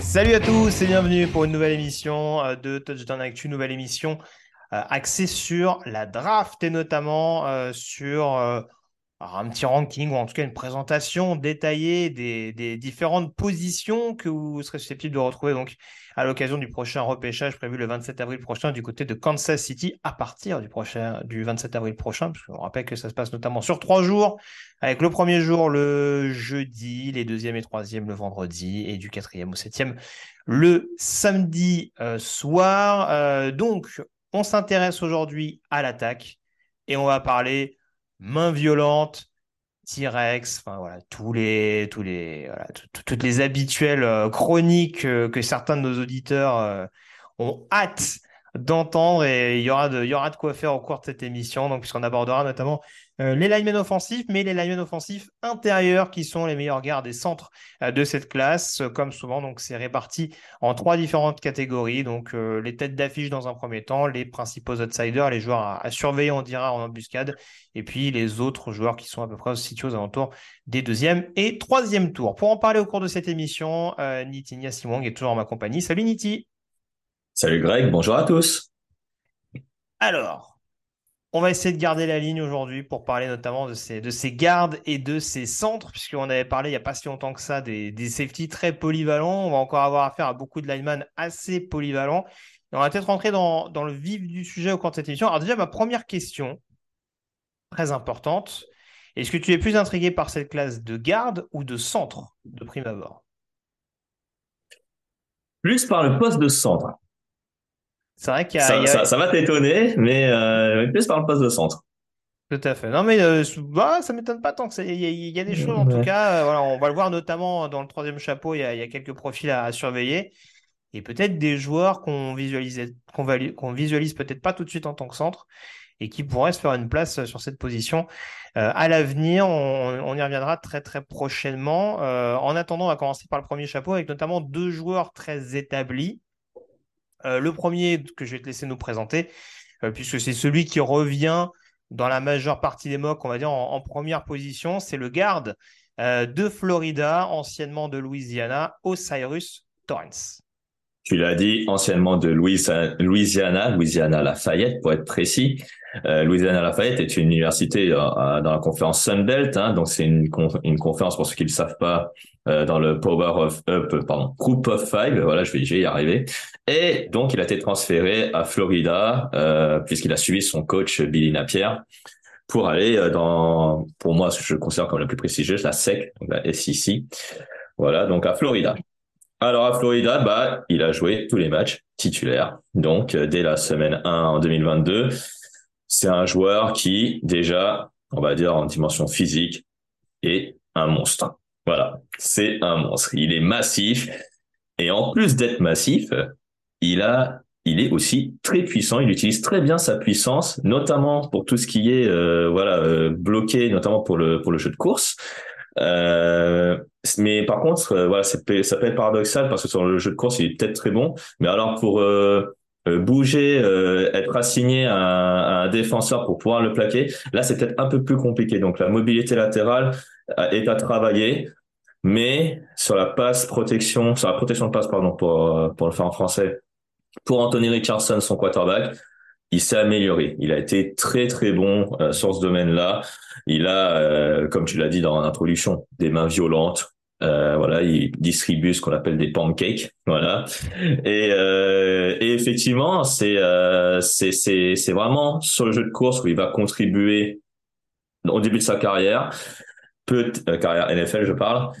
Salut à tous et bienvenue pour une nouvelle émission euh, de Touchdown Actu, nouvelle émission euh, axée sur la draft et notamment euh, sur un petit ranking ou en tout cas une présentation détaillée des, différentes positions que vous serez susceptibles de retrouver donc à l'occasion du prochain repêchage prévu le 27 avril prochain du côté de Kansas City à partir du, prochain, du 27 avril prochain, parce qu'on rappelle que ça se passe notamment sur trois jours, avec le premier jour le jeudi, les deuxième et troisième le vendredi, et du quatrième au septième le samedi euh, soir. Euh, donc, on s'intéresse aujourd'hui à l'attaque et on va parler main violente, T-Rex, enfin voilà, tous les, tous les, toutes les habituelles euh, chroniques euh, que certains de nos auditeurs euh, ont hâte d'entendre. Et il y aura de, il y aura de quoi faire au cours de cette émission, donc puisqu'on abordera notamment euh, les linemen offensifs, mais les linemen offensifs intérieurs qui sont les meilleurs gardes et centres euh, de cette classe, Euh, comme souvent, donc c'est réparti en trois différentes catégories, donc euh, les têtes d'affiche dans un premier temps, les principaux outsiders, les joueurs à, à surveiller, on dira en embuscade, et puis les autres joueurs qui sont à peu près situés aux alentours des deuxième et troisième tours. Pour en parler au cours de cette émission, euh, Niti Niasimwang est toujours en ma compagnie. Salut Niti. Salut Greg, bonjour à tous. Alors, on va essayer de garder la ligne aujourd'hui pour parler notamment de ces, de ces gardes et de ces centres, puisqu'on avait parlé il n'y a pas si longtemps que ça des, des safeties très polyvalents. On va encore avoir affaire à beaucoup de linemen assez polyvalents. On va peut-être rentrer dans, dans le vif du sujet au cours de cette émission. Alors déjà, ma première question, très importante, est-ce que tu es plus intrigué par cette classe de garde ou de centre de prime abord? Plus par le poste de centre. C'est vrai qu'il y a, Ça, il y a- ça- ça va t'étonner, mais euh, plus par le poste de centre. Tout à fait. Non, mais euh, bah, ça m'étonne pas tant que ça. Il y, a- il y a des choses, en tout cas. euh, voilà, on va le voir notamment dans le troisième chapeau. Il y a, il y a quelques profils à, à surveiller. Et peut-être des joueurs qu'on qu'on visualise peut-être pas tout de suite en tant que centre et qui pourraient se faire une place sur cette position euh, à l'avenir. On, on y reviendra très, très prochainement. Euh, en attendant, on va commencer par le premier chapeau avec notamment deux joueurs très établis. Euh, le premier que je vais te laisser nous présenter, euh, puisque c'est celui qui revient dans la majeure partie des mocks, on va dire en, première position, c'est le garde euh, de Florida, anciennement de Louisiana, Osiris Torrance. Tu l'as dit, anciennement de Louis- Louisiana, Louisiana Lafayette pour être précis. Euh, Louisiana Lafayette est une université euh, euh, dans la conférence Sunbelt, hein, donc c'est une, con- une conférence pour ceux qui ne le savent pas euh, dans le Power of Up, pardon, Group of Five. Voilà, je vais, y arriver. Et donc il a été transféré à Florida euh, puisqu'il a suivi son coach Billy Napier pour aller dans, pour moi, ce que je considère comme la plus prestigieuse, la SEC, donc la SEC. Voilà, donc à Florida. Alors à Florida, bah, il a joué tous les matchs titulaires. Donc euh, dès la semaine 1 en 2022, c'est un joueur qui déjà, on va dire en dimension physique, est un monstre. Voilà, c'est un monstre. Il est massif et en plus d'être massif, il a il est aussi très puissant. Il utilise très bien sa puissance, notamment pour tout ce qui est euh, voilà euh, bloqué, notamment pour le pour le jeu de course. Euh, mais par contre, euh, voilà, ça peut, ça peut être paradoxal parce que sur le jeu de course, il est peut-être très bon, mais alors pour euh, bouger, être assigné à à un, défenseur pour pouvoir le plaquer, là c'est peut-être un peu plus compliqué. Donc la mobilité latérale est à travailler, mais sur la passe protection, sur la protection de passe, pardon, pour pour le faire en français, pour Anthony Richardson, son quarterback, il s'est amélioré. Il a été très très bon euh, sur ce domaine-là. Il a, euh, comme tu l'as dit dans l'introduction, des mains violentes. Euh, voilà, il distribue ce qu'on appelle des pancakes. Voilà. Et, euh, et effectivement, c'est c'est c'est c'est vraiment sur le jeu de course où il va contribuer au début de sa carrière, peut carrière NFL, je parle.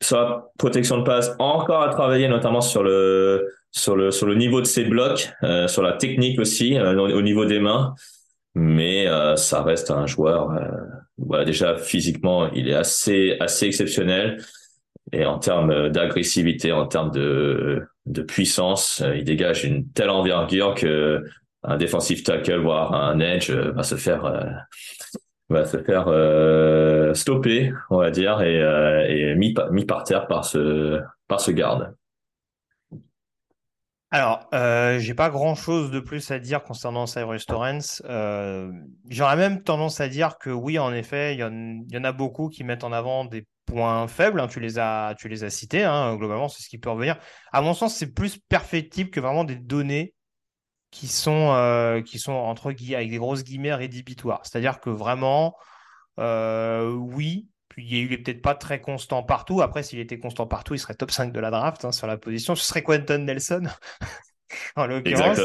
Sur protection de passe, encore à travailler, notamment sur le sur le sur le niveau de ses blocs, euh, sur la technique aussi, euh, au, niveau des mains. Mais euh, ça reste un joueur. voilà, déjà physiquement, il est assez assez exceptionnel. Et en termes d'agressivité, en termes de de puissance, il dégage une telle envergure que un defensive tackle, voire un edge, va se faire va se faire stopper, on va dire, et, et mis, mis par terre par ce par ce garde. Alors, euh, j'ai pas grand chose de plus à dire concernant Cyrus Torrens. Euh, J'aurais même tendance à dire que oui, en effet, il y, en a beaucoup qui mettent en avant des points faibles. Hein, tu, les as, tu les as cités, hein, globalement, c'est ce qui peut revenir. À mon sens, c'est plus perfectible que vraiment des données qui sont, euh, qui sont entre guillemets, avec des grosses guillemets rédhibitoires. C'est-à-dire que vraiment, euh, oui, puis il est peut-être pas très constant partout. Après, s'il était constant partout, il serait top 5 de la draft hein, sur la position. Ce serait Quentin Nelson, en l'occurrence.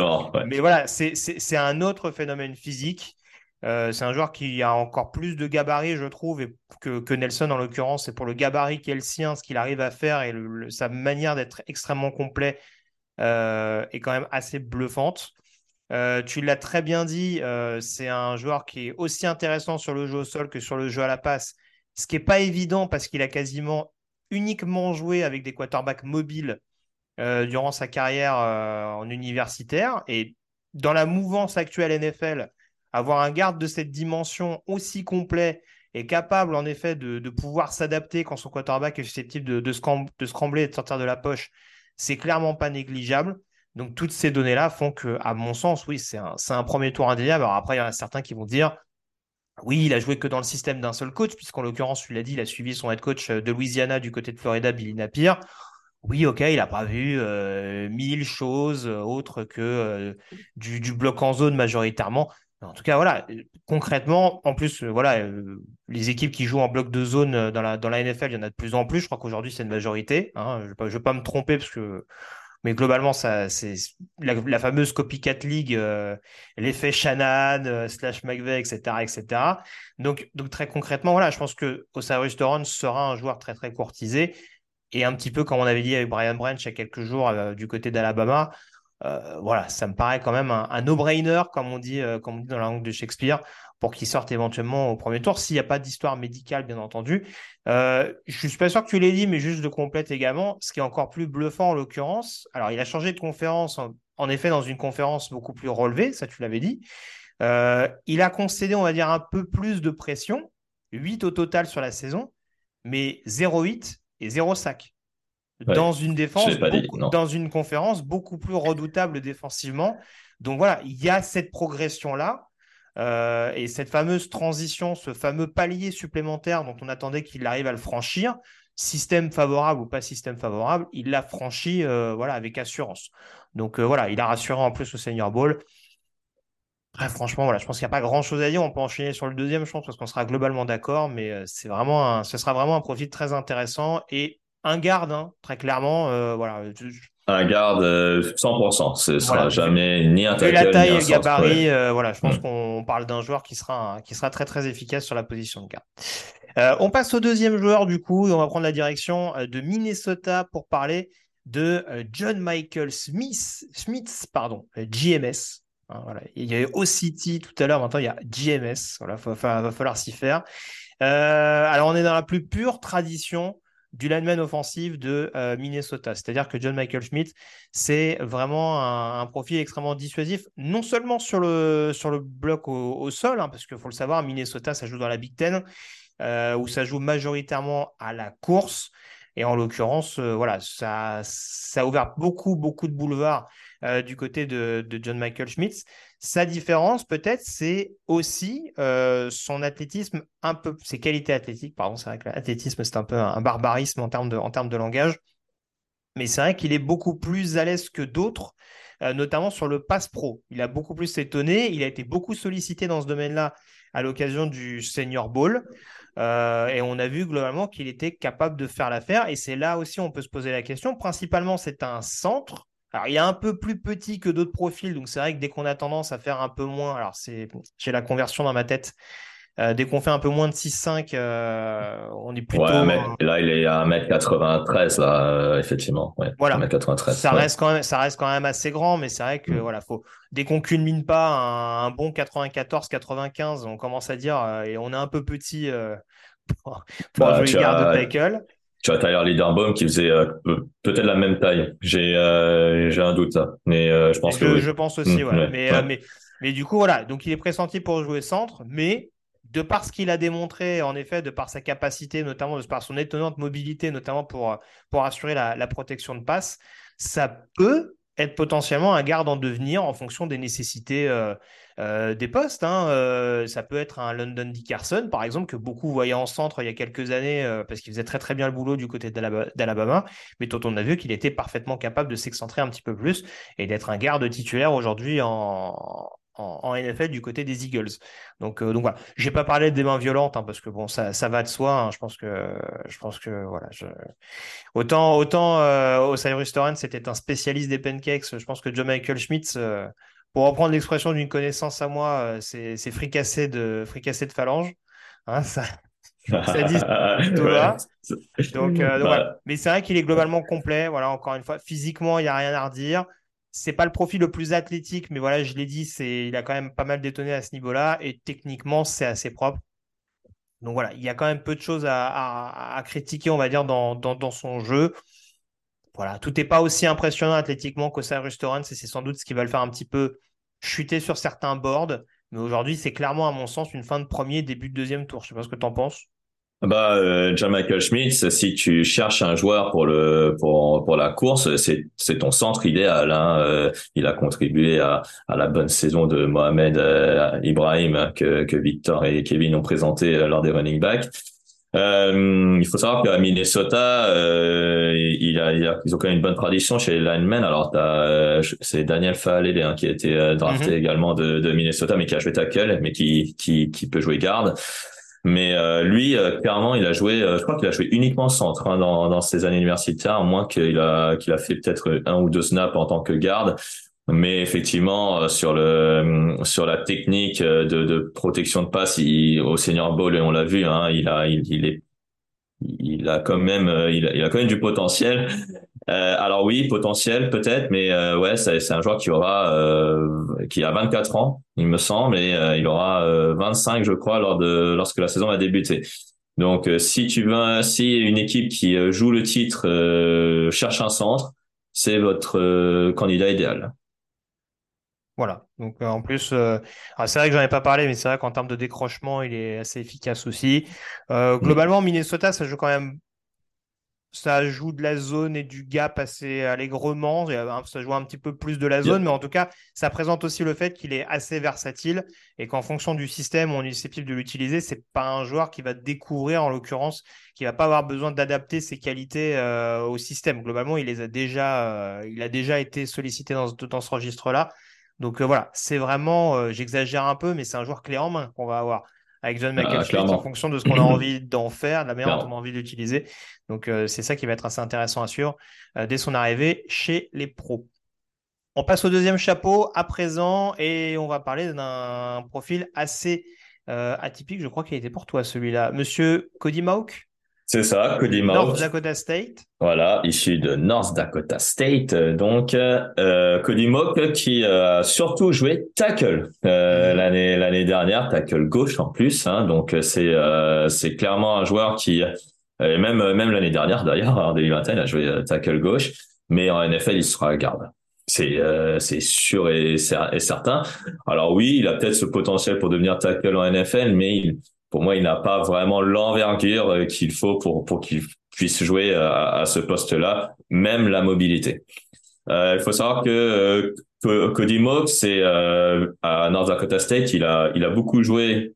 Mais voilà, c'est un autre phénomène physique. Euh, c'est un joueur qui a encore plus de gabarit, je trouve, que, que Nelson en l'occurrence. C'est pour le gabarit qui est le sien, ce qu'il arrive à faire et sa manière d'être extrêmement complet euh, est quand même assez bluffante. Euh, tu l'as très bien dit, c'est un joueur qui est aussi intéressant sur le jeu au sol que sur le jeu à la passe ce qui n'est pas évident parce qu'il a quasiment uniquement joué avec des quarterbacks mobiles euh, durant sa carrière euh, en universitaire. Et dans la mouvance actuelle NFL, avoir un garde de cette dimension aussi complet et capable en effet de, pouvoir s'adapter quand son quarterback est susceptible de, scrambler et de sortir de la poche, c'est clairement pas négligeable. Donc toutes ces données-là font que, à mon sens, oui, c'est un, un, premier tour indéniable. Alors après, il y en a certains qui vont dire, oui, il a joué que dans le système d'un seul coach, puisqu'en l'occurrence, tu l'as dit, il a suivi son head coach euh, de Louisiana du côté de Florida, Billy Napier. Oui, ok, il n'a pas vu euh, mille choses euh, autres que du, bloc en zone majoritairement. en tout cas, voilà, concrètement, en plus, voilà, les équipes qui jouent en bloc de zone dans la, NFL, il y en a de plus en plus. Je crois qu'aujourd'hui, c'est une majorité. Hein. Je ne vais, pas me tromper parce que mais globalement, ça, c'est la, fameuse copycat league, euh, l'effet Shannon, euh, slash McVeigh, etc., etc. Donc, donc très concrètement, voilà, je pense que Osiris Doran sera un joueur très très courtisé et un petit peu comme on avait dit avec Brian Branch il y a quelques jours euh, du côté d'Alabama. voilà, ça me paraît quand même un, no-brainer, comme on dit, comme on dit dans la langue de Shakespeare pour qu'il sorte éventuellement au premier tour, s'il n'y a pas d'histoire médicale, bien entendu. Euh, je ne suis pas sûr que tu l'aies dit, mais juste de complète également, ce qui est encore plus bluffant en l'occurrence. Alors, il a changé de conférence, en, effet, dans une conférence beaucoup plus relevée, ça tu l'avais dit. Euh, il a concédé, on va dire, un peu plus de pression, 8 au total sur la saison, mais 0-8 et 0 sac. dans une défense, dans une conférence beaucoup plus redoutable défensivement. Donc voilà, il y a cette progression-là. Euh, et cette fameuse transition, ce fameux palier supplémentaire dont on attendait qu'il arrive à le franchir, système favorable ou pas système favorable, il l'a franchi euh, voilà, avec assurance. Donc euh, voilà, il a rassuré en plus au Senior Bowl. franchement, voilà, je pense qu'il n'y a pas grand chose à dire. On peut enchaîner sur le deuxième, je pense, parce qu'on sera globalement d'accord, mais c'est vraiment ce sera vraiment un profil très intéressant et un garde, hein, très clairement. voilà, un garde 100%. Euh, Ce sera jamais ni un tackle, la taille et le gabarit, euh, voilà, je pense mm. qu'on parle d'un joueur qui sera, qui sera très très efficace sur la position de garde. Euh, on passe au deuxième joueur du coup, et on va prendre la direction de Minnesota pour parler de John Michael Smith, Smith pardon, GMS. Hein, voilà. Il y avait O-City tout à l'heure, maintenant il y a GMS. Voilà, va falloir s'y faire. alors on est dans la plus pure tradition du lineman offensif de Minnesota. C'est-à-dire que John Michael Schmidt, c'est vraiment un, profil extrêmement dissuasif, non seulement sur le, sur le bloc au, sol, hein, parce qu'il faut le savoir, Minnesota, ça joue dans la Big Ten, où ça joue majoritairement à la course. Et en l'occurrence, voilà, ça, ça a ouvert beaucoup, beaucoup de boulevards du côté de, John Michael Schmidt. Sa différence, peut-être, c'est aussi euh, son athlétisme, un peu, ses qualités athlétiques. Pardon, c'est vrai que l'athlétisme, c'est un peu un, barbarisme en termes de, en termes de langage. Mais c'est vrai qu'il est beaucoup plus à l'aise que d'autres, euh, notamment sur le pass pro. Il a beaucoup plus étonné. Il a été beaucoup sollicité dans ce domaine-là à l'occasion du Senior Bowl. Euh, et on a vu globalement qu'il était capable de faire l'affaire. Et c'est là aussi on peut se poser la question. Principalement, c'est un centre alors, il est un peu plus petit que d'autres profils, donc c'est vrai que dès qu'on a tendance à faire un peu moins, alors c'est, j'ai la conversion dans ma tête, euh, dès qu'on fait un peu moins de 6-5, euh, on est plutôt. Ouais, mais là, il est à 1m93, là, euh, effectivement. Ouais, voilà. 1m93. Ça, reste quand même, ça reste quand même assez grand, mais c'est vrai que, mm. voilà, faut, dès qu'on culmine pas un, bon 94-95, on commence à dire, et on est un peu petit pour, pour bah, jouer garde de tackle tu as Tyler qui faisait euh, peut-être la même taille. J'ai euh, j'ai un doute ça, mais euh, je pense que, je pense aussi. Mm, mais, mais mais du coup voilà, donc il est pressenti pour jouer centre, mais de par ce qu'il a démontré, en effet, de par sa capacité, notamment de par son étonnante mobilité, notamment pour pour assurer la, la protection de passe, ça peut être potentiellement un garde en devenir en fonction des nécessités euh, euh, des postes. Hein. Euh, ça peut être un London Dickerson, par exemple, que beaucoup voyaient en centre il y a quelques années parce qu'il faisait très très bien le boulot du côté d'Alabama, mais dont on a vu qu'il était parfaitement capable de s'excentrer un petit peu plus et d'être un garde titulaire aujourd'hui en, en, NFL du côté des Eagles. Donc, euh, donc voilà. J'ai pas parlé des mains violentes hein, parce que bon, ça, ça va de soi. Hein. Je pense que, je pense que voilà. Je... Autant, autant euh, Osiris Torrent c'était un spécialiste des pancakes. Je pense que John Michael Schmitz, euh, pour reprendre l'expression d'une connaissance à moi, euh, c'est, fricassé de fricassé de phalange. Hein, ça, ça dit. Donc, donc voilà. Mais c'est vrai qu'il est globalement complet. Voilà, encore une fois, physiquement, il n'y a rien à redire c'est pas le profil le plus athlétique, mais voilà, je l'ai dit, c'est, il a quand même pas mal détonné à ce niveau-là et techniquement, c'est assez propre. Donc voilà, il y a quand même peu de choses à, critiquer, on va dire, dans, son jeu. Voilà, tout n'est pas aussi impressionnant athlétiquement qu'Osiris Torrance et c'est sans doute ce qui va le faire un petit peu chuter sur certains boards. Mais aujourd'hui, c'est clairement, à mon sens, une fin de premier, début de deuxième tour. Je sais pas ce que tu en penses. Bah, euh, John Michael Schmitz, si tu cherches un joueur pour le pour pour la course, c'est c'est ton centre idéal. Hein. Euh, il a contribué à à la bonne saison de Mohamed euh, Ibrahim que que Victor et Kevin ont présenté euh, lors des running backs. il faut savoir qu'à Minnesota, il a, il a, ils ont quand même une bonne tradition chez les linemen. Alors, c'est Daniel Faalele hein, qui a été drafté mm-hmm. également de, de Minnesota, mais qui a joué tackle, mais qui, qui, qui peut jouer garde. Mais euh, lui, euh, clairement, il a joué. Euh, je crois qu'il a joué uniquement centre hein, dans, dans ses années universitaires, moins qu'il a qu'il a fait peut-être un ou deux snaps en tant que garde. Mais effectivement, sur le sur la technique de, de protection de passe, il, au Senior Bowl, on l'a vu, hein, il a il, il est il a quand même il a, il a quand même du potentiel euh, alors oui, potentiel peut-être, mais euh, ouais, c'est un joueur qui aura euh, qui a 24 ans, il me semble, et euh, il aura 25, je crois, lors de lorsque la saison va débuter. Donc si tu veux, si une équipe qui joue le titre cherche un centre, c'est votre candidat idéal. Voilà. Donc en plus, c'est vrai que j'en ai pas parlé, mais c'est vrai qu'en termes de décrochement, il est assez efficace aussi. Mm. globalement, Minnesota, ça joue quand même ça joue de la zone et du gap assez allègrement. Ça joue un petit peu plus de la zone, mais en tout cas, ça présente aussi le fait qu'il est assez versatile et qu'en fonction du système où on est susceptible de l'utiliser, c'est pas un joueur qui va découvrir, en l'occurrence, qui va pas avoir besoin d'adapter ses qualités euh, au système. Globalement, il les a déjà, euh, il a déjà été sollicité dans, dans ce registre-là. Donc euh, voilà, c'est vraiment, j'exagère un peu, mais c'est un joueur clé en main qu'on va avoir avec John McAfee en fonction de ce qu'on a envie d'en faire, de la manière dont on a envie d'utiliser. Donc, euh, c'est ça qui va être assez intéressant à suivre euh, dès son arrivée chez les pros. On passe au deuxième chapeau à présent et on va parler d'un profil assez euh, atypique. Je crois qu'il était pour toi celui-là. Monsieur Cody Mauk? C'est ça, Cody Mauk. North Dakota State. Voilà, issu de North Dakota State. Donc, euh, Cody Mauk qui a surtout joué tackle euh, mhm. l'année l'année dernière, tackle gauche en plus. Hein, donc, c'est c'est clairement un joueur qui Et même même l'année dernière d'ailleurs, en 2021, il a joué tackle gauche, mais en NFL, il sera garde. C'est c'est sûr et, et, certain. Alors oui, il a peut-être ce potentiel pour devenir tackle en NFL, mais il, pour moi, il n'a pas vraiment l'envergure qu'il faut pour pour qu'il puisse jouer à, à ce poste-là, même la mobilité. Euh, il faut savoir que, que Cody Mock, c'est euh, à North Dakota State, il a il a beaucoup joué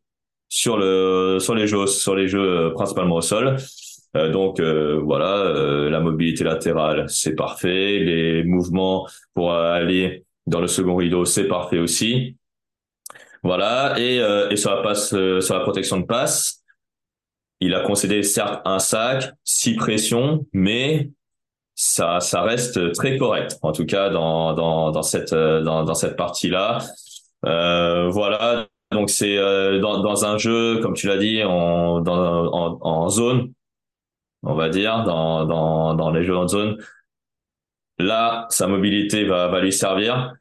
sur le sur les jeux sur les jeux euh, principalement au sol. Euh, donc euh, voilà, euh, la mobilité latérale, c'est parfait. Les mouvements pour aller dans le second rideau, c'est parfait aussi. Voilà, et, et sur la passe, sur la protection de passe, il a concédé certes un sac, six pressions, mais ça, ça reste très correct. En tout cas, dans dans dans cette dans dans cette partie là. Euh, voilà, donc c'est euh, dans, dans un jeu, comme tu l'as dit, en, dans, en zone, on va dire, dans, dans, dans les jeux en zone. Là, sa mobilité va, va lui servir.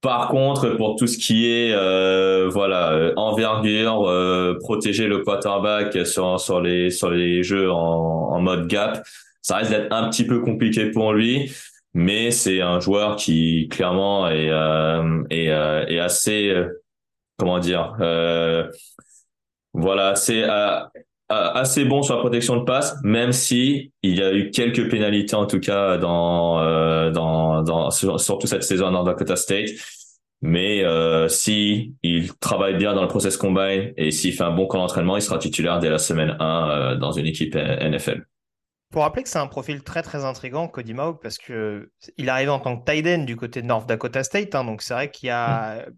Par contre, pour tout ce qui est euh, voilà euh, envergure, euh, protéger le quarterback sur sur les sur les jeux en, en mode gap, ça risque d'être un petit peu compliqué pour lui. Mais c'est un joueur qui clairement est euh, est, est assez comment dire, euh, voilà, c'est euh, assez bon sur la protection de passe, même si il y a eu quelques pénalités en tout cas dans euh, dans, dans surtout cette saison en North Dakota State. Mais euh, si il travaille bien dans le process combine et s'il fait un bon camp d'entraînement, il sera titulaire dès la semaine 1 euh, dans une équipe NFL. Pour rappeler que c'est un profil très très intrigant, Cody Mauk, parce que il arrive en tant que tight end du côté de North Dakota State, hein, donc c'est vrai qu'il y a mmh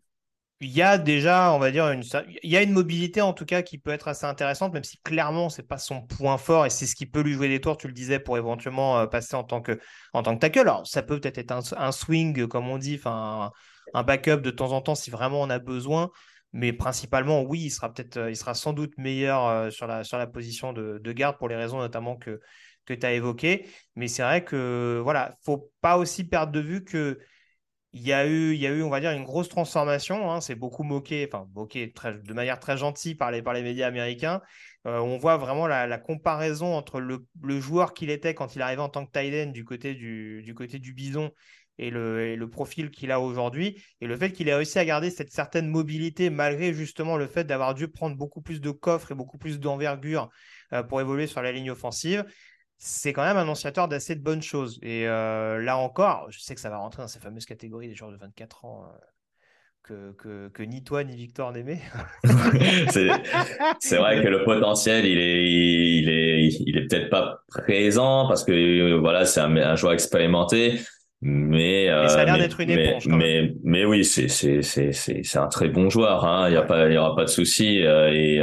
il y a déjà, on va dire, une, il y a une mobilité en tout cas qui peut être assez intéressante, même si clairement c'est pas son point fort et c'est ce qui peut lui jouer des tours, tu le disais, pour éventuellement euh, passer en tant que, en tant que tackle. Alors ça peut peut-être être un, swing, comme on dit, enfin un, backup de temps en temps si vraiment on a besoin, mais principalement oui, il sera peut-être, euh, il sera sans doute meilleur euh, sur la, sur la position de, de garde pour les raisons notamment que que tu as évoquées. Mais c'est vrai que voilà, faut pas aussi perdre de vue que il y a eu, il y a eu, on va dire, une grosse transformation. Hein. c'est beaucoup moqué, enfin moqué de manière très gentille par les, par les médias américains. Euh, on voit vraiment la, comparaison entre le, joueur qu'il était quand il arrivait en tant que tight du côté du, du côté du bison et le, le profil qu'il a aujourd'hui et le fait qu'il ait réussi à garder cette certaine mobilité malgré justement le fait d'avoir dû prendre beaucoup plus de coffres et beaucoup plus d'envergure euh, pour évoluer sur la ligne offensive c'est quand même annonciateur d'assez de bonnes choses. Et euh, là encore, je sais que ça va rentrer dans ces fameuses catégories des joueurs de 24 ans euh, que, ni toi ni Victor n'aimaient. c'est vrai que le potentiel, il est, peut-être pas présent parce que voilà, c'est un, un, joueur expérimenté. Mais, ça a l'air d'être une éponge. Mais, mais, oui, c'est c'est c'est c'est un très bon joueur. Hein. Il y a pas il y aura pas de souci et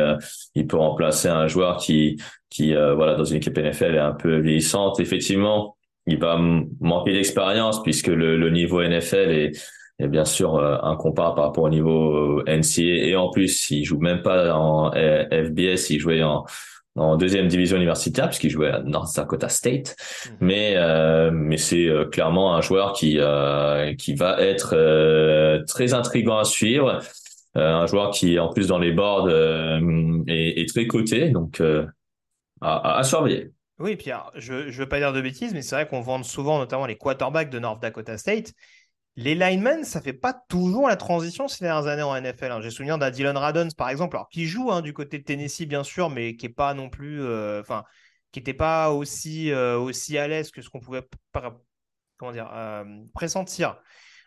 il peut remplacer un joueur qui qui euh, voilà dans une équipe NFL est un peu vieillissante. Effectivement, il va manquer d'expérience puisque le, le, niveau NFL est, est bien sûr euh, incomparable par rapport au niveau euh, NCA et en plus il joue même pas en FBS, il jouait en en deuxième division universitaire puisqu'il jouait à North Dakota State mmh. mais euh, mais c'est clairement un joueur qui euh, qui va être très intrigant à suivre un joueur qui en plus dans les boards est, est, très coté donc à, surveiller. Oui, Pierre, je ne veux pas dire de bêtises, mais c'est vrai qu'on vend souvent, notamment les quarterbacks de North Dakota State. Les linemen, ça fait pas toujours la transition ces dernières années en NFL. Hein. J'ai souvenir d'un Dylan Radons, par exemple, alors qui joue hein, du côté de Tennessee, bien sûr, mais qui est pas non plus, euh, enfin, qui n'était pas aussi, euh, aussi à l'aise que ce qu'on pouvait, comment dire, euh, pressentir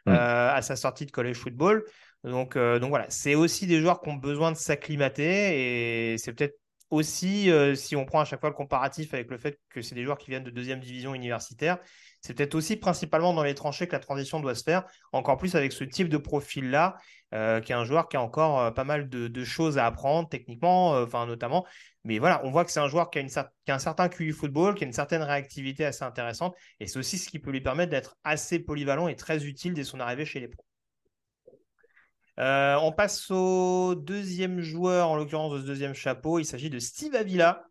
à sa sortie de college football. Donc, donc voilà, c'est aussi des joueurs qui ont besoin de s'acclimater et c'est peut-être aussi, si on prend à chaque fois le comparatif avec le fait que c'est des joueurs qui viennent de deuxième division universitaire, c'est peut-être aussi principalement dans les tranchées que la transition doit se faire, encore plus avec ce type de profil-là, euh, qui est un joueur qui a encore euh, pas mal de, choses à apprendre techniquement, enfin notamment. Mais voilà, on voit que c'est un joueur qui a, un certain QI football, qui a une certaine réactivité assez intéressante, et c'est aussi ce qui peut lui permettre d'être assez polyvalent et très utile dès son arrivée chez les pros. Euh, on passe au deuxième joueur, en l'occurrence de ce deuxième chapeau. Il s'agit de Steve Avila,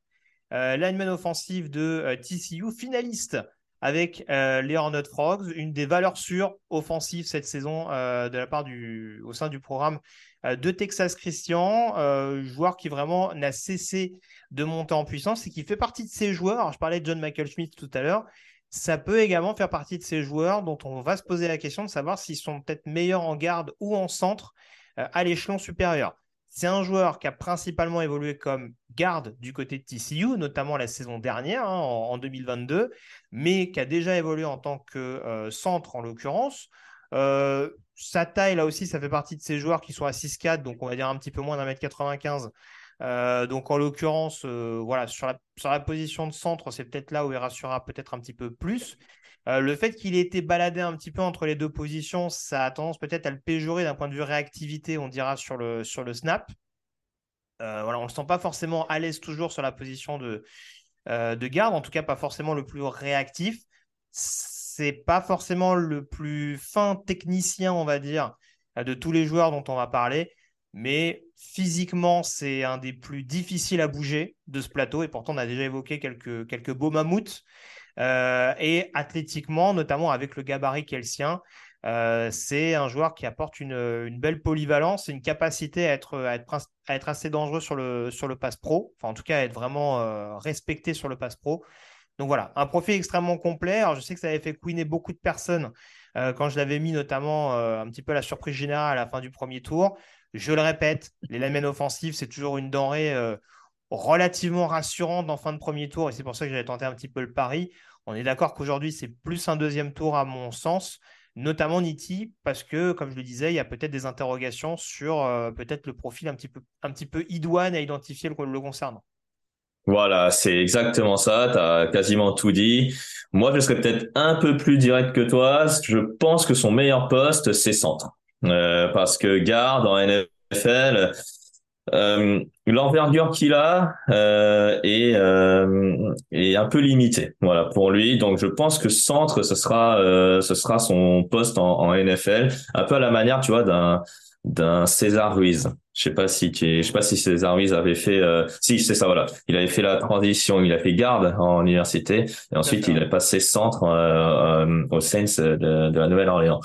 euh, lineman offensif de euh, TCU, finaliste avec les Hornet Frogs, une des valeurs sûres offensives cette saison de la part du, au sein du programme de Texas Christian, joueur qui vraiment n'a cessé de monter en puissance et qui fait partie de ces joueurs. je parlais de John Michael Schmidt tout à l'heure. Ça peut également faire partie de ces joueurs dont on va se poser la question de savoir s'ils sont peut-être meilleurs en garde ou en centre à l'échelon supérieur. C'est un joueur qui a principalement évolué comme garde du côté de TCU, notamment la saison dernière, hein, en, 2022, mais qui a déjà évolué en tant que euh, centre en l'occurrence. Euh, sa taille, là aussi, ça fait partie de ces joueurs qui sont à 6'4, donc on va dire un petit peu moins d'un mètre 95. Euh, donc en l'occurrence, voilà, sur la, sur la, position de centre, c'est peut-être là où il rassurera peut-être un petit peu plus. Euh, le fait qu'il ait été baladé un petit peu entre les deux positions, ça a tendance peut-être à le péjorer d'un point de vue réactivité, on dira, sur le, snap. Euh, on ne le sent pas forcément à l'aise toujours sur la position de, euh, de garde, en tout cas pas forcément le plus réactif. C'est pas forcément le plus fin technicien, on va dire, de tous les joueurs dont on va parler, mais physiquement, c'est un des plus difficiles à bouger de ce plateau, et pourtant on a déjà évoqué quelques beaux mammouths. Euh, et athlétiquement, notamment avec le gabarit qui est le sien, euh, c'est un joueur qui apporte une, belle polyvalence une capacité à être, assez dangereux sur le, sur le pass pro, enfin en tout cas à être vraiment euh, respecté sur le pass pro. Donc voilà, un profil extrêmement complet. Alors je sais que ça avait fait couiner beaucoup de personnes quand je l'avais mis notamment un petit peu la surprise générale à la fin du premier tour. Je le répète, les lamelles offensives, c'est toujours une denrée relativement rassurante en fin de premier tour et c'est pour ça que j'avais tenté un petit peu le pari. On est d'accord qu'aujourd'hui, c'est plus un deuxième tour à mon sens, notamment Niti, parce que, comme je le disais, il y a peut-être des interrogations sur euh, peut-être le profil un petit peu, idoine à identifier le, le concernant. Voilà, c'est exactement ça. Tu as quasiment tout dit. Moi, je serais peut-être un peu plus direct que toi. Je pense que son meilleur poste, c'est centre. Euh, parce que garde en NFL, euh, l'envergure qu'il a euh, est, euh, est un peu limitée voilà pour lui. Donc je pense que centre ce sera euh, ce sera son poste en, en, NFL un peu à la manière tu vois d'un d'un César Ruiz. Je sais pas si tu je sais pas si César Ruiz avait fait euh, si c'est ça voilà. Il avait fait la transition il a fait garde en université et ensuite il est passé centre euh, aux Saints de, de la Nouvelle-Orléans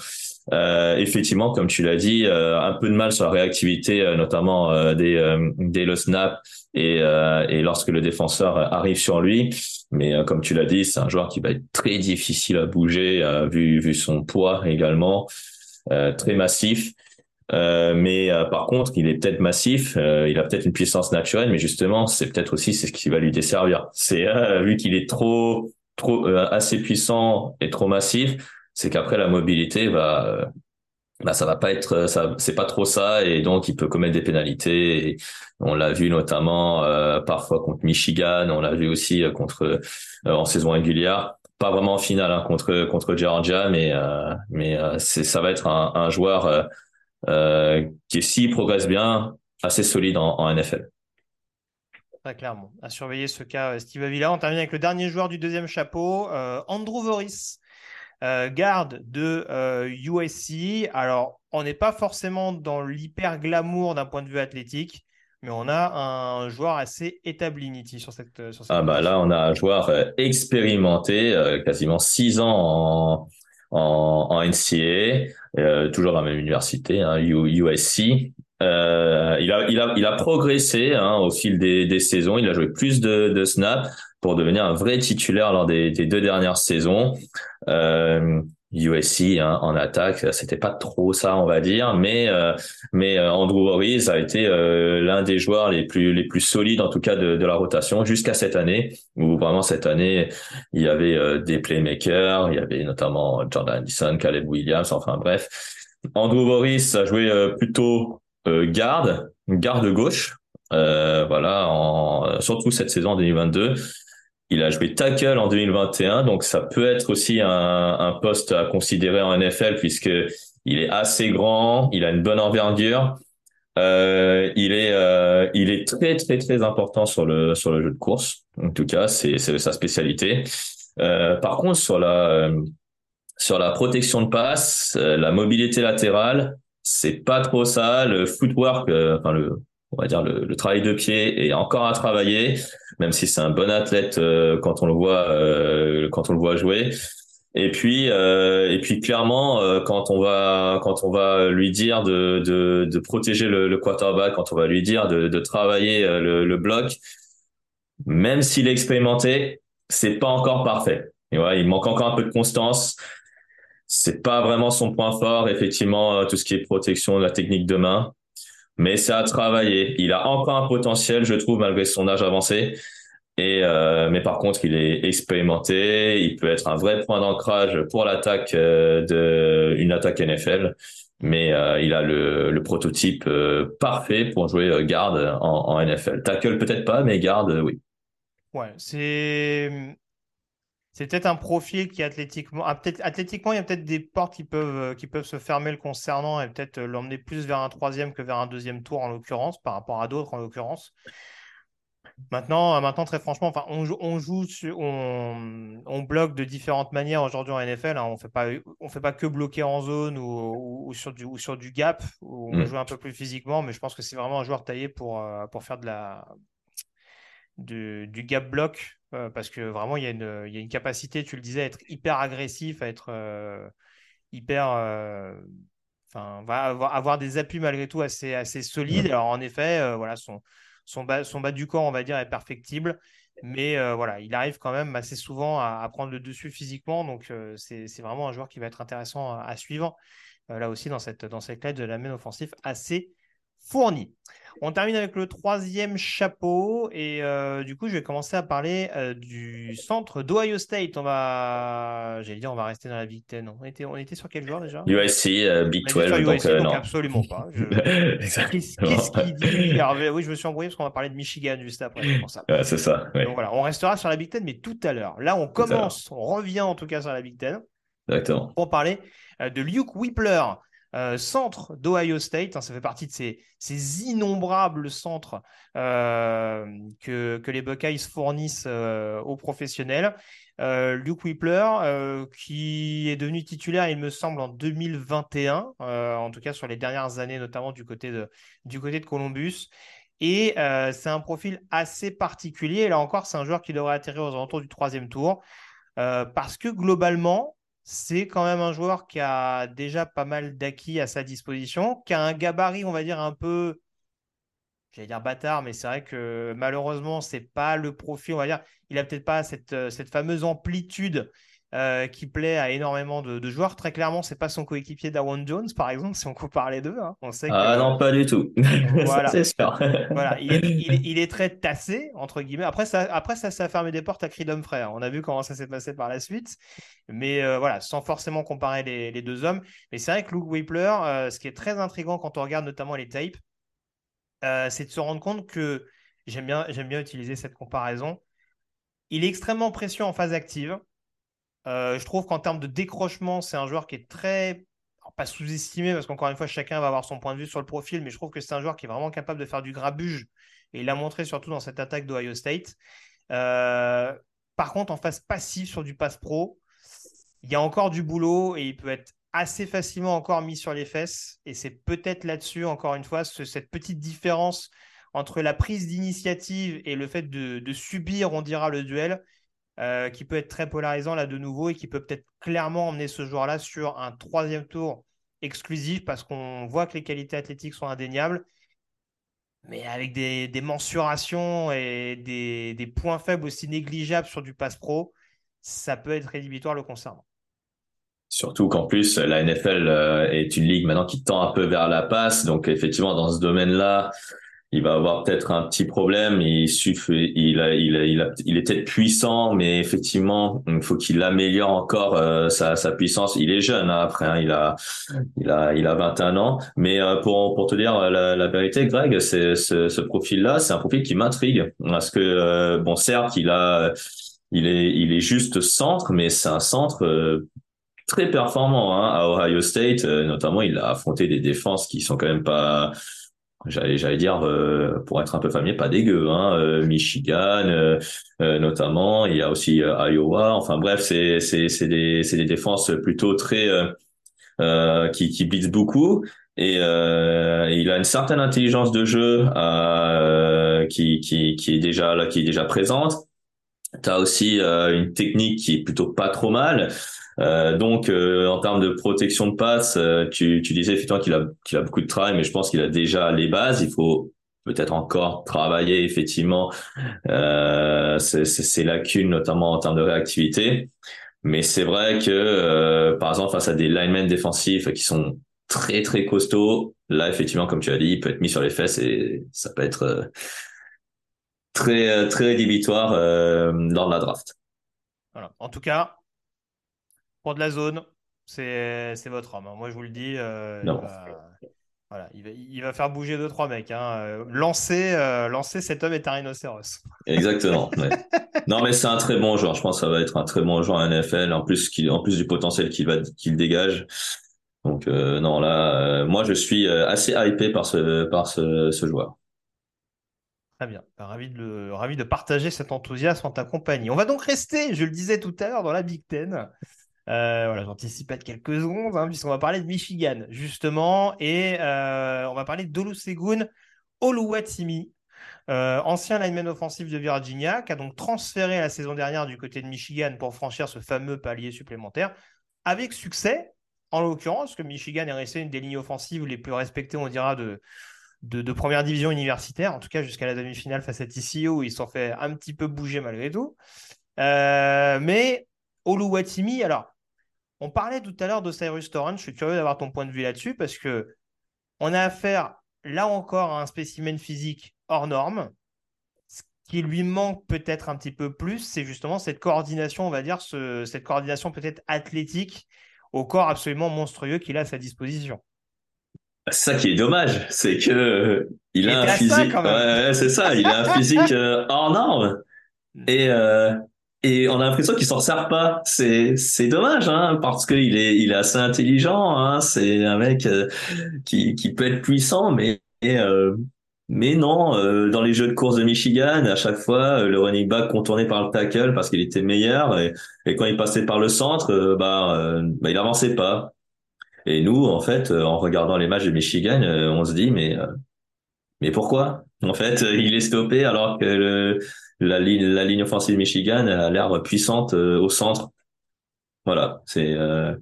euh, effectivement, comme tu l'as dit, euh, un peu de mal sur la réactivité, euh, notamment euh, des, des le snap et, et lorsque le défenseur arrive sur lui. Mais comme tu l'as dit, c'est un joueur qui va être très difficile à bouger, vu, vu son poids également, très massif. mais par contre, il est peut-être massif, il a peut-être une puissance naturelle, mais justement, c'est peut-être aussi c'est ce qui va lui desservir. C'est vu qu'il est trop, trop assez puissant et trop massif, c'est qu'après la mobilité va euh, bah ça va pas être ça c'est pas trop ça et donc il peut commettre des pénalités on l'a vu notamment euh, parfois contre Michigan on l'a vu aussi euh, contre en saison régulière pas vraiment en finale hein, contre contre Georgia mais mais c'est ça va être un, un joueur qui s'il progresse bien assez solide en, en NFL Très clairement. À surveiller ce cas, Steve Avila. On termine avec le dernier joueur du deuxième chapeau, Andrew Voris, euh, garde de USC. Euh, Alors, on n'est pas forcément dans l'hyper glamour d'un point de vue athlétique, mais on a un joueur assez établi, Niti, sur cette. Euh, ah, bah là, on a un joueur expérimenté, quasiment six ans en, en, NCA, toujours dans la même université, hein, USC. Euh, il, a, il, a, il a progressé hein, au fil des, des, saisons. Il a joué plus de, de snaps pour devenir un vrai titulaire lors des, deux dernières saisons. Euh, USC hein, en attaque, c'était pas trop ça, on va dire, mais euh, mais euh, Andrew Horris a été euh, l'un des joueurs les plus les plus solides en tout cas de, de la rotation jusqu'à cette année où vraiment cette année il y avait des playmakers, il y avait notamment Jordan Addison, Caleb Williams, enfin bref. Andrew Boris a joué plutôt garde, garde gauche, voilà, surtout cette saison 2022. Il a joué tackle en 2021, donc ça peut être aussi un, poste à considérer en NFL puisque il est assez grand, il a une bonne envergure, euh, il est euh, il est très très très important sur le sur le jeu de course. En tout cas, c'est sa spécialité. Euh, par contre, sur la sur la protection de passe, la mobilité latérale, c'est pas trop ça. Le footwork, enfin le on va dire le, travail de pied est encore à travailler. Même si c'est un bon athlète quand on le voit quand on le voit jouer. Et puis, euh, et puis clairement, euh, quand on va, quand on va lui dire de, de, de protéger le, le, quarterback, quand on va lui dire de, de travailler euh, le, le bloc, même s'il est expérimenté, c'est pas encore parfait. Il manque encore un peu de constance. C'est pas vraiment son point fort, effectivement, euh, tout ce qui est protection, la technique de main. Mais c'est à travailler. Il a encore un potentiel, je trouve, malgré son âge avancé. Et euh, mais par contre, il est expérimenté. Il peut être un vrai point d'ancrage pour l'attaque euh, de une attaque NFL. Mais euh, il a le, le prototype euh, parfait pour jouer garde en, en NFL. Tackle peut-être pas, mais garde, oui. Ouais, c'est c'est peut-être un profil qui athlétiquement, ah, peut-être athlétiquement, il y a peut-être des portes qui peuvent qui peuvent se fermer le concernant et peut-être l'emmener plus vers un troisième que vers un deuxième tour en l'occurrence, par rapport à d'autres en l'occurrence. Maintenant, euh, maintenant, très franchement, enfin, on, joue, on, joue on, on, bloque de différentes manières aujourd'hui en NFL. Hein. On fait pas, on fait pas que bloquer en zone ou, ou, sur, du, ou sur du gap, où on mm. joue un peu plus physiquement, mais je pense que c'est vraiment un joueur taillé pour, euh, pour faire de la, du, du gap block, euh, parce que vraiment, il y, a une, il y a une capacité, tu le disais, à être hyper agressif, à être hyper. Enfin, va avoir, avoir, des appuis malgré tout assez, assez solides. Alors, en effet, voilà, son son bas, son bas du corps, on va dire, est perfectible. Mais euh, voilà, il arrive quand même assez souvent à, prendre le dessus physiquement. Donc, euh, c'est vraiment un joueur qui va être intéressant à, suivre. Euh, là aussi, dans cette, dans cette de la main offensif assez fournie. On termine avec le troisième chapeau et euh, du coup, je vais commencer à parler euh, du centre d'Ohio State. On va, j'allais dire, on va rester dans la Big Ten. On était, on était sur quel joueur déjà? USC, euh, Big 12. donc, non. absolument pas. Qu'est-ce qu'il dit Oui, je me suis embrouillé parce qu'on va parler de Michigan juste après. c'est ça. Donc voilà, on restera sur la Big Ten, mais tout à l'heure. Là, on commence, on revient en tout cas sur la Big Ten. Exactement. Pour parler de Luke Whippler. Euh, centre d'Ohio State. Hein, ça fait partie de ces, innombrables centres euh, que, les Buckeyes fournissent euh, aux professionnels. Luke Whippler, qui est devenu titulaire, il me semble, en 2021, en tout cas sur les dernières années, notamment du côté de, du côté de Columbus. Et c'est un profil assez particulier. là encore, c'est un joueur qui devrait atterrir aux alentours du troisième tour. parce que globalement, c'est quand même un joueur qui a déjà pas mal d'acquis à sa disposition, qui a un gabarit, on va dire, un peu, j'allais dire bâtard, mais c'est vrai que malheureusement, c'est pas le profil, on va dire, il a peut-être pas cette, euh, cette fameuse amplitude euh, qui plaît à énormément de, joueurs. Très clairement, c'est pas son coéquipier Dawan Jones, par exemple, si on compare les deux. Hein. On sait ah non, pas du tout. Voilà. c'est sûr. voilà, il est, il, est, très tassé, entre guillemets. Après, ça, après, ça, ça a fermé des portes à Creed Frère. On a vu comment ça s'est passé par la suite. Mais euh, voilà, sans forcément comparer les, les deux hommes. Mais c'est vrai que Luke Whippler, euh, ce qui est très intriguant quand on regarde notamment les tapes, c'est de se rendre compte que j'aime bien, j'aime bien utiliser cette comparaison. Il est extrêmement précieux en phase active. Euh, je trouve qu'en termes de décrochement, c'est un joueur qui est très, pas sous-estimé, parce qu'encore une fois, chacun va avoir son point de vue sur le profil, mais je trouve que c'est un joueur qui est vraiment capable de faire du grabuge, et il l'a montré surtout dans cette attaque d'Ohio State. Euh, par contre, en phase passive sur du pass pro, il y a encore du boulot, et il peut être assez facilement encore mis sur les fesses, et c'est peut-être là-dessus, encore une fois, cette petite différence entre la prise d'initiative et le fait de subir, on dira, le duel, euh, qui peut être très polarisant là de nouveau et qui peut peut-être clairement emmener ce joueur-là sur un troisième tour exclusif parce qu'on voit que les qualités athlétiques sont indéniables, mais avec des, mensurations et des, points faibles aussi négligeables sur du pass pro, ça peut être rédhibitoire le concernant. Surtout qu'en plus, la NFL euh, est une ligue maintenant qui tend un peu vers la passe. Donc effectivement, dans ce domaine-là, il va avoir peut-être un petit problème. Il suffit, il a, il a, il, a, il est peut-être puissant, mais effectivement, il faut qu'il améliore encore euh, sa, sa, puissance. Il est jeune hein, après, hein, il a, il a, il a 21 ans. Mais euh, pour pour te dire la, la vérité, Greg, c'est ce, ce profil-là, c'est un profil qui m'intrigue parce que euh, bon, certes, il a, il est, il est juste centre, mais c'est un centre très performant hein, à Ohio State. notamment, il a affronté des défenses qui sont quand même pas j'allais dire euh, pour être un peu familier pas dégueu hein euh, Michigan euh, notamment il y a aussi Iowa enfin bref c'est c'est c'est des c'est des défenses plutôt très qui qui blitzent beaucoup et euh, il a une certaine intelligence de jeu euh, qui, qui, qui est déjà là, qui est déjà présente. Tu as aussi euh, une technique qui est plutôt pas trop mal. Euh, donc, euh, en termes de protection de passe, euh, tu, tu disais effectivement qu'il a, qu'il a beaucoup de travail, mais je pense qu'il a déjà les bases. Il faut peut-être encore travailler effectivement euh, ces lacunes, notamment en termes de réactivité. Mais c'est vrai que, par exemple, face à des linemen défensifs qui sont très très costauds, là effectivement, comme tu as dit, il peut être mis sur les fesses et ça peut être très très rédhibitoire lors de la draft. Voilà. En tout cas, pour de la zone, c'est votre homme. Hein. Moi, je vous le dis. Euh, il, va, voilà, il, va, faire bouger deux, trois mecs. Hein. Euh, lancer, euh, lancer, cet homme est un rhinocéros. Exactement. non, mais c'est un très bon joueur. Je pense que ça va être un très bon joueur à NFL. En plus, en plus du potentiel qu'il qu'il dégage. Donc, non, là, moi, je suis assez hypé par ce, par ce, ce joueur. Très bien. Bah, ravi, de ravi de partager cet enthousiasme en ta compagnie. On va donc rester, je le disais tout à l'heure, dans la Big Ten. Euh, voilà, j'anticipe de quelques secondes, hein, puisqu'on va parler de Michigan, justement, et euh, on va parler d'Olusegun Oluwatimi, euh, ancien lineman offensif de Virginia, qui a donc transféré la saison dernière du côté de Michigan pour franchir ce fameux palier supplémentaire, avec succès, en l'occurrence, que Michigan est resté une des lignes offensives les plus respectées, on dira, de, de, première division universitaire, en tout cas jusqu'à la demi-finale face à TCU, où ils s'en fait un petit peu bouger malgré tout. mais Oluwatimi, alors, on parlait tout à l'heure de Cyrus Torrent. Je suis curieux d'avoir ton point de vue là-dessus parce que on a affaire là encore à un spécimen physique hors norme. Ce qui lui manque peut-être un petit peu plus, c'est justement cette coordination, on va dire, cette coordination peut-être athlétique au corps absolument monstrueux qu'il a à sa disposition. Ça qui est dommage, c'est que il, a un physique. c'est ça, il a un physique euh, hors norme. Et euh, et on a l'impression qu'il s'en sert pas. C'est c'est dommage hein, parce qu'il est il est assez intelligent. Hein, c'est un mec euh, qui qui peut être puissant, mais euh, mais non. Euh, dans les jeux de course de Michigan, à chaque fois le running back contourné par le tackle parce qu'il était meilleur et, et quand il passait par le centre, bah, bah, il avançait pas. Et nous, en fait, en regardant les matchs de Michigan, on se dit mais mais pourquoi? En fait, il est stoppé alors que le la ligne, la ligne offensive Michigan a l'air puissante euh, au centre. Voilà, c'est euh,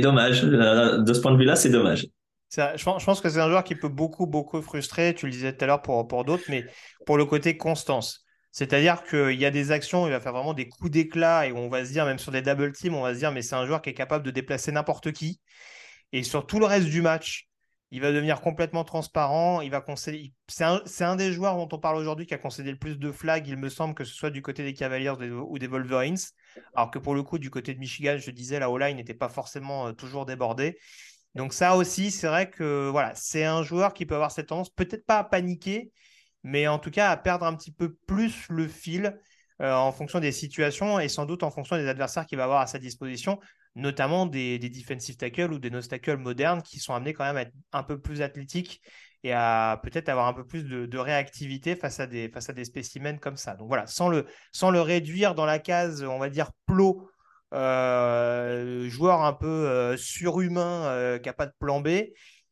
dommage. De ce point de vue-là, c'est dommage. Je pense, que c'est un joueur qui peut beaucoup, beaucoup frustrer. Tu le disais tout à l'heure pour, pour d'autres, mais pour le côté constance. C'est-à-dire qu'il y a des actions, il va faire vraiment des coups d'éclat et on va se dire, même sur des double teams, on va se dire, mais c'est un joueur qui est capable de déplacer n'importe qui. Et sur tout le reste du match, il va devenir complètement transparent. Il va. C'est un, des joueurs dont on parle aujourd'hui qui a concédé le plus de flags, il me semble, que ce soit du côté des Cavaliers ou des Wolverines. Alors que pour le coup, du côté de Michigan, je disais, la O-line n'était pas forcément euh, toujours débordée. Donc, ça aussi, c'est vrai que voilà, c'est un joueur qui peut avoir cette tendance, peut-être pas à paniquer, mais en tout cas à perdre un petit peu plus le fil euh, en fonction des situations et sans doute en fonction des adversaires qu'il va avoir à sa disposition notamment des, des defensive tackles ou des nose tackles modernes qui sont amenés quand même à être un peu plus athlétiques et à peut-être avoir un peu plus de, réactivité face à, des, face à des spécimens comme ça. Donc voilà, sans le, sans le réduire dans la case, on va dire, plot, euh, joueur un peu euh, surhumain euh, qui n'a pas de plan B.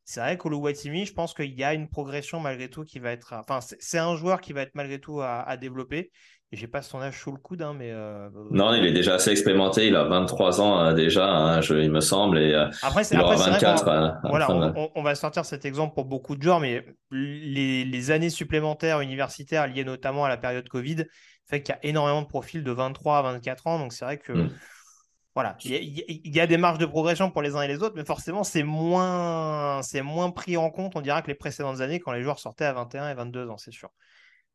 C'est vrai qu'Oluwatimi, je pense qu'il y a une progression malgré tout qui va être. Enfin, c'est un joueur qui va être malgré tout à, à développer. J'ai pas son âge sous le coude, hein, mais. Euh, non, il est déjà assez expérimenté. Il a 23 ans hein, déjà, hein, il me semble, et euh, après, il aura 24. voilà, on, va sortir cet exemple pour beaucoup de joueurs, mais les, années supplémentaires universitaires liées notamment à la période Covid fait qu'il y a énormément de profils de 23 à 24 ans. Donc c'est vrai que. Hmm. Voilà, il y, a, des marges de progression pour les uns et les autres, mais forcément, c'est moins, c'est moins pris en compte, on dira, que les précédentes années quand les joueurs sortaient à 21 et 22 ans, c'est sûr.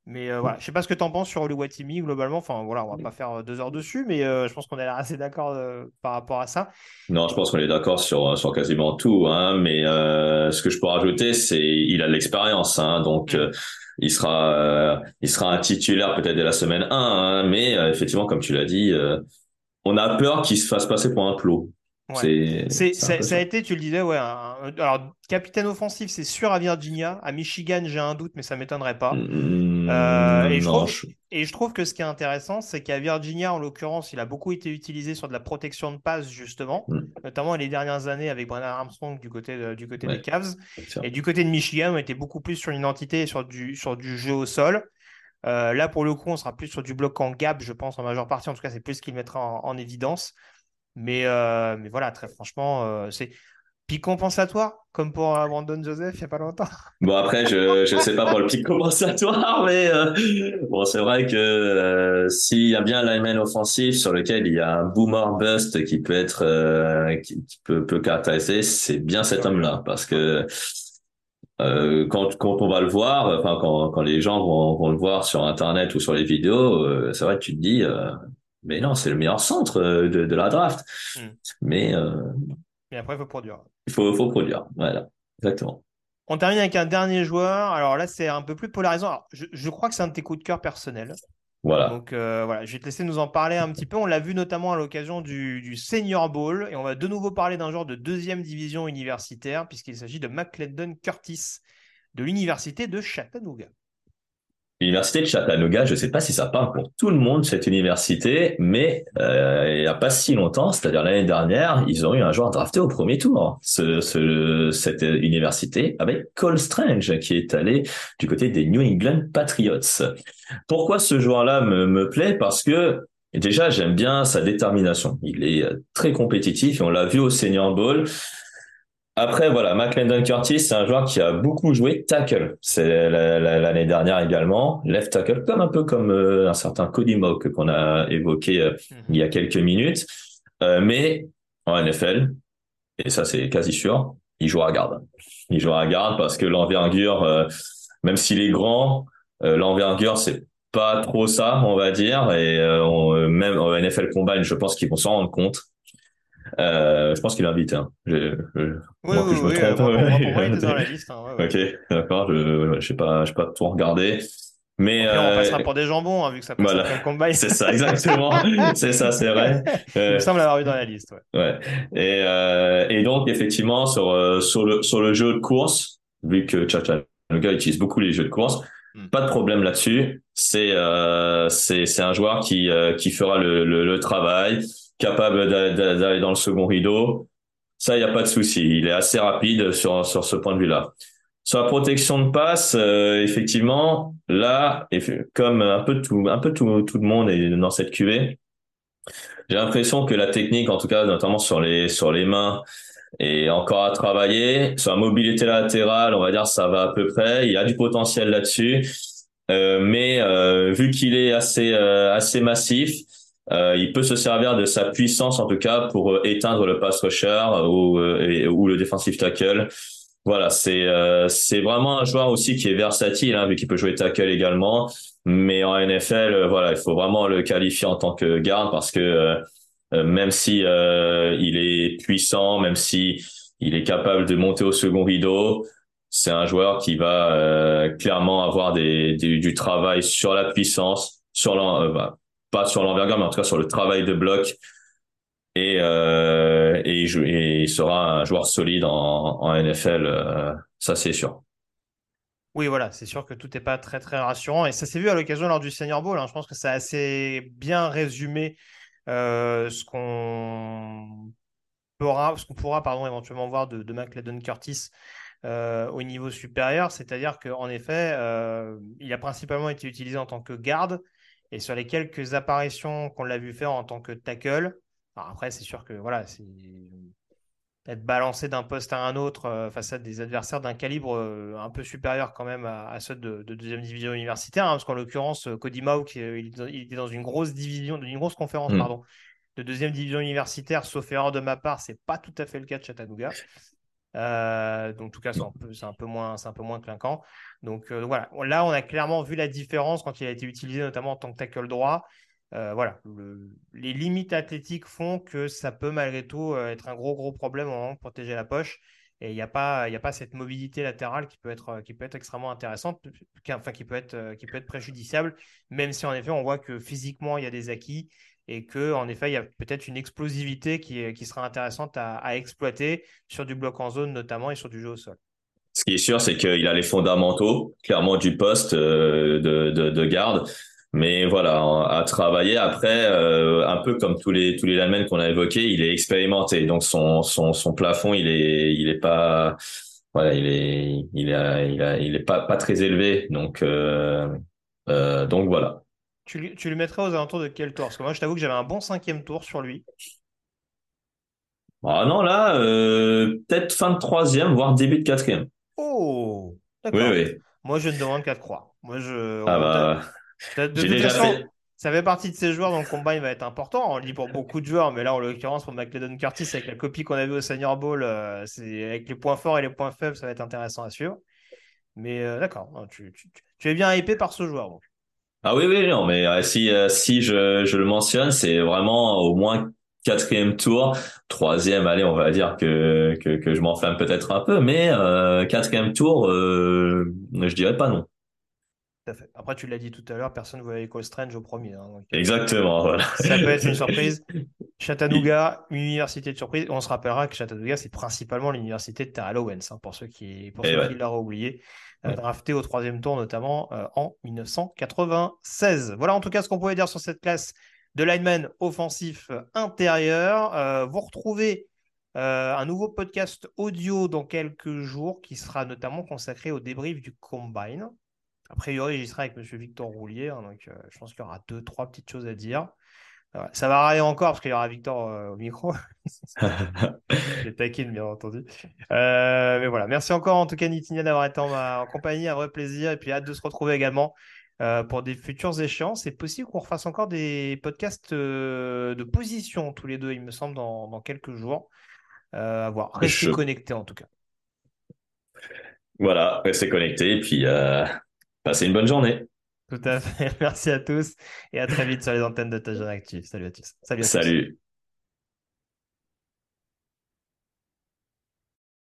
Mais euh, voilà, je sais pas ce que tu en penses sur le Watimi globalement. Enfin voilà, on va pas faire euh, deux heures dessus, mais euh, je pense qu'on est assez d'accord par rapport à ça. Non, je pense qu'on est d'accord sur sur quasiment tout. Hein, mais ce que je peux rajouter, c'est il a l'expérience. Hein, donc mm. il sera il sera un titulaire peut-être dès la semaine 1. Hein, mais effectivement, comme tu l'as dit, on a peur qu'il se fasse passer pour un plot. C'est, ça, ça a été, tu le disais, ouais. un- alors, capitaine offensif, c'est sûr à Virginia. À Michigan, j'ai un doute, mais ça m'étonnerait pas. Mm, Euh, et, je trouve, je- et je trouve que ce qui est intéressant, c'est qu'à Virginia, en l'occurrence, il a beaucoup été utilisé sur de la protection de passe, justement, Mm. notamment les dernières années avec Brennan Armstrong du côté, de- du côté Ouais. des Cavs. Et du côté de Michigan, on était beaucoup plus sur l'identité et sur du, sur du jeu au sol. Euh, là, pour le coup, on sera plus sur du bloc en gap, je pense, en majeure partie. En tout cas, c'est plus ce qu'il mettra en, en évidence. Mais, euh, mais voilà, très franchement, euh, c'est pic compensatoire, comme pour euh, Brandon Joseph il n'y a pas longtemps. Bon après je je sais pas pour le pic compensatoire mais euh, bon c'est vrai que euh, s'il y a bien un lineman offensif sur lequel il y a un boomer bust qui peut être euh, qui, qui peut peut caractériser c'est bien cet homme-là parce que quand quand on va le voir enfin quand quand les gens vont vont le voir sur internet ou sur les vidéos c'est vrai que tu te dis mais non c'est le meilleur centre euh, de de la draft Mm. mais euh, Mais après, il faut produire. il faut faut produire voilà exactement On termine avec un dernier joueur. Alors là, c'est un peu plus polarisant. Alors, je, je crois que c'est un de tes coups de cœur personnels. voilà Donc euh, voilà, je vais te laisser nous en parler un petit peu. On l'a vu notamment à l'occasion du, du Senior Bowl. Et on va de nouveau parler d'un joueur de deuxième division universitaire, puisqu'il s'agit de McClendon Curtis de l'université de Chattanooga. L'université de Chattanooga, je ne sais pas si ça parle pour tout le monde cette université, mais euh, il n'y a pas si longtemps, c'est-à-dire l'année dernière, ils ont eu un joueur drafté au premier tour. Ce, ce- cette université avec Cole Strange qui est allé du côté des New England Patriots. Pourquoi ce joueur-là me, me plaît? Parce que déjà j'aime bien sa détermination. Il est euh, très compétitif on l'a vu au Senior Bowl. Après, voilà, McClendon Curtis, c'est un joueur qui a beaucoup joué tackle. C'est la- la- l'année dernière également, left tackle, comme un peu comme euh, un certain Cody Mock qu'on a évoqué euh, il y a quelques minutes. Euh, mais en NFL, et ça c'est quasi sûr, il jouera à garde. Il jouera à garde parce que l'envergure, même s'il est grand, l'envergure c'est pas trop ça, on va dire. Et on- même au NFL Combine, je pense qu'ils vont s'en rendre compte. Euh, je pense qu'il est invité. Hein. Je- je- Oui, que oui, je me oui. trompe, euh, ouais. dans la liste. hein, ouais, ouais. Ok, d'accord. Je, je sais pas, je sais pas tout regarder, mais Après, on euh, passera pour des jambons, hein, vu que ça passe voilà. combine. c'est ça exactement. c'est ça, c'est vrai. Il Euh, me semble l'avoir vu dans la liste. ouais. ouais. Et euh, et donc effectivement sur euh, sur le sur le jeu de course, vu que Chattanooga utilise beaucoup les jeux de course, Mm. pas de problème là-dessus. C'est euh, c'est c'est un joueur qui euh, qui fera le le, le travail, capable d'a- d'a- d'aller dans le second rideau. Ça, il y a pas de souci. Il est assez rapide sur sur ce point de vue-là. Sur la protection de passe, euh, effectivement, là, comme un peu tout, un peu tout, tout le monde est dans cette QV, j'ai l'impression que la technique, en tout cas, notamment sur les, sur les mains, est encore à travailler. Sur la mobilité latérale, on va dire, ça va à peu près. Il y a du potentiel là-dessus. Euh, mais euh, vu qu'il est assez, euh, assez massif, euh, il peut se servir de sa puissance, en tout cas, pour euh, éteindre le pass rusher ou, euh, et- ou le defensive tackle. Voilà, c'est euh, c'est vraiment un joueur aussi qui est versatile, hein, vu qu'il peut jouer tackle également. Mais en NFL, euh, voilà, il faut vraiment le qualifier en tant que garde parce que euh, euh, même si euh, il est puissant, même si il est capable de monter au second rideau, c'est un joueur qui va euh, clairement avoir des, des- du travail sur la puissance, sur euh, bah, pas sur l'envergure, mais en tout cas sur le travail de bloc. Et, euh, et, il, sera un joueur solide en, NFL, euh, ça c'est sûr. Oui, voilà, c'est sûr que tout n'est pas très très rassurant. Et ça s'est vu à l'occasion lors du Senior Bowl. hein. Je pense que ça a assez bien résumé euh, ce qu'on pourra, ce pourra pardon, éventuellement voir de, de McLeodon Curtis au niveau supérieur. C'est-à-dire qu'en effet, il a principalement été utilisé en tant que garde. Et sur les quelques apparitions qu'on l'a vu faire en tant que tackle, alors après, c'est sûr que voilà, c'est être balancé d'un poste à un autre euh, face à des adversaires d'un calibre euh, un peu supérieur quand même à, à ceux de, de deuxième division universitaire, hein, parce qu'en l'occurrence, euh, Cody Mauk, il, il était dans une grosse division, une grosse conférence, Mm. pardon, de deuxième division universitaire, sauf erreur de ma part, c'est pas tout à fait le cas de Chattanooga. Euh, donc, en tout cas, c'est un peu, c'est un peu moins, c'est un peu moins clinquant. Donc, euh, voilà. Là, on a clairement vu la différence quand il a été utilisé, notamment en tant que tackle droit. Euh, voilà, Le- les limites athlétiques font que ça peut malgré tout être un gros gros problème au moment de protéger la poche. Et il n'y a pas, y a pas cette mobilité latérale qui peut être, qui peut être extrêmement intéressante, qui- enfin qui peut être, qui peut être préjudiciable, même si en effet on voit que physiquement il y a des acquis et que en effet, il y a peut-être une explosivité qui, qui sera intéressante à, exploiter sur du bloc en zone notamment et sur du jeu au sol. Ce qui est sûr, c'est qu'il a les fondamentaux, clairement, du poste euh, de, de, de, garde. Mais voilà, à travailler après, euh, un peu comme tous les tous les qu'on a évoqués, il est expérimenté, donc son son son plafond, il est il est pas voilà, il est il a, il a, il est pas pas très élevé, donc euh, donc voilà. Tu, tu lui mettrais aux alentours de quel tour? Parce que moi, je t'avoue que j'avais un bon cinquième tour sur lui. Ah non, là, euh, peut-être fin de troisième, voire début de quatrième. Oh, d'accord. Oui, oui. Moi, je ne demande qu'à te croire. Moi, je. Ah bah, de toute déjà façon, fait- ça fait partie de ces joueurs dont le combat il va être important. On le dit pour beaucoup de joueurs, mais là, en l'occurrence, pour McLeodon Curtis, avec la copie qu'on avait au Senior Bowl, euh, c'est avec les points forts et les points faibles, ça va être intéressant à suivre. Mais euh, d'accord, tu, tu- tu- tu es bien hypé par ce joueur. donc. Ah oui, oui, non, mais euh, si euh, si je je le mentionne, c'est vraiment au moins quatrième tour, troisième, allez, on va dire que que que je m'enflamme peut-être un peu, mais euh, quatrième tour, euh, je dirais pas non. Tout à fait. Après, tu l'as dit tout à l'heure, personne ne voulait Cole Strange au premier. hein, donc, euh, Exactement, voilà. Ça peut être une surprise. Chattanooga, une université de surprise. On se rappellera que Chattanooga, c'est principalement l'université de Terrell Owens, hein, pour ceux qui, pour Et ceux ouais. qui l'auraient oublié. Euh, drafté au troisième tour, notamment euh, en 1996. Voilà en tout cas ce qu'on pouvait dire sur cette classe de lineman offensif intérieur. Vous retrouvez euh, un nouveau podcast audio dans quelques jours qui sera notamment consacré au débrief du Combine. A priori, j'y serai avec M. Victor Roulier, hein, donc euh, je pense qu'il y aura deux, trois petites choses à dire. Euh, ça va râler encore parce qu'il y aura Victor euh, au micro. Je taquine, bien entendu. Euh, mais voilà, merci encore en tout cas, Nitinia, d'avoir été en ma en compagnie. Un vrai plaisir. Et puis, hâte de se retrouver également euh, pour des futures échéances. C'est possible qu'on refasse encore des podcasts de position tous les deux, il me semble, dans, dans quelques jours. À voir. Restez Je- connectés en tout cas. Voilà, restez connectés et puis passez une bonne journée. Tout à fait. Merci à tous et à très vite sur les antennes de Touchdown Active. Salut à tous. Salut à tous. Salut.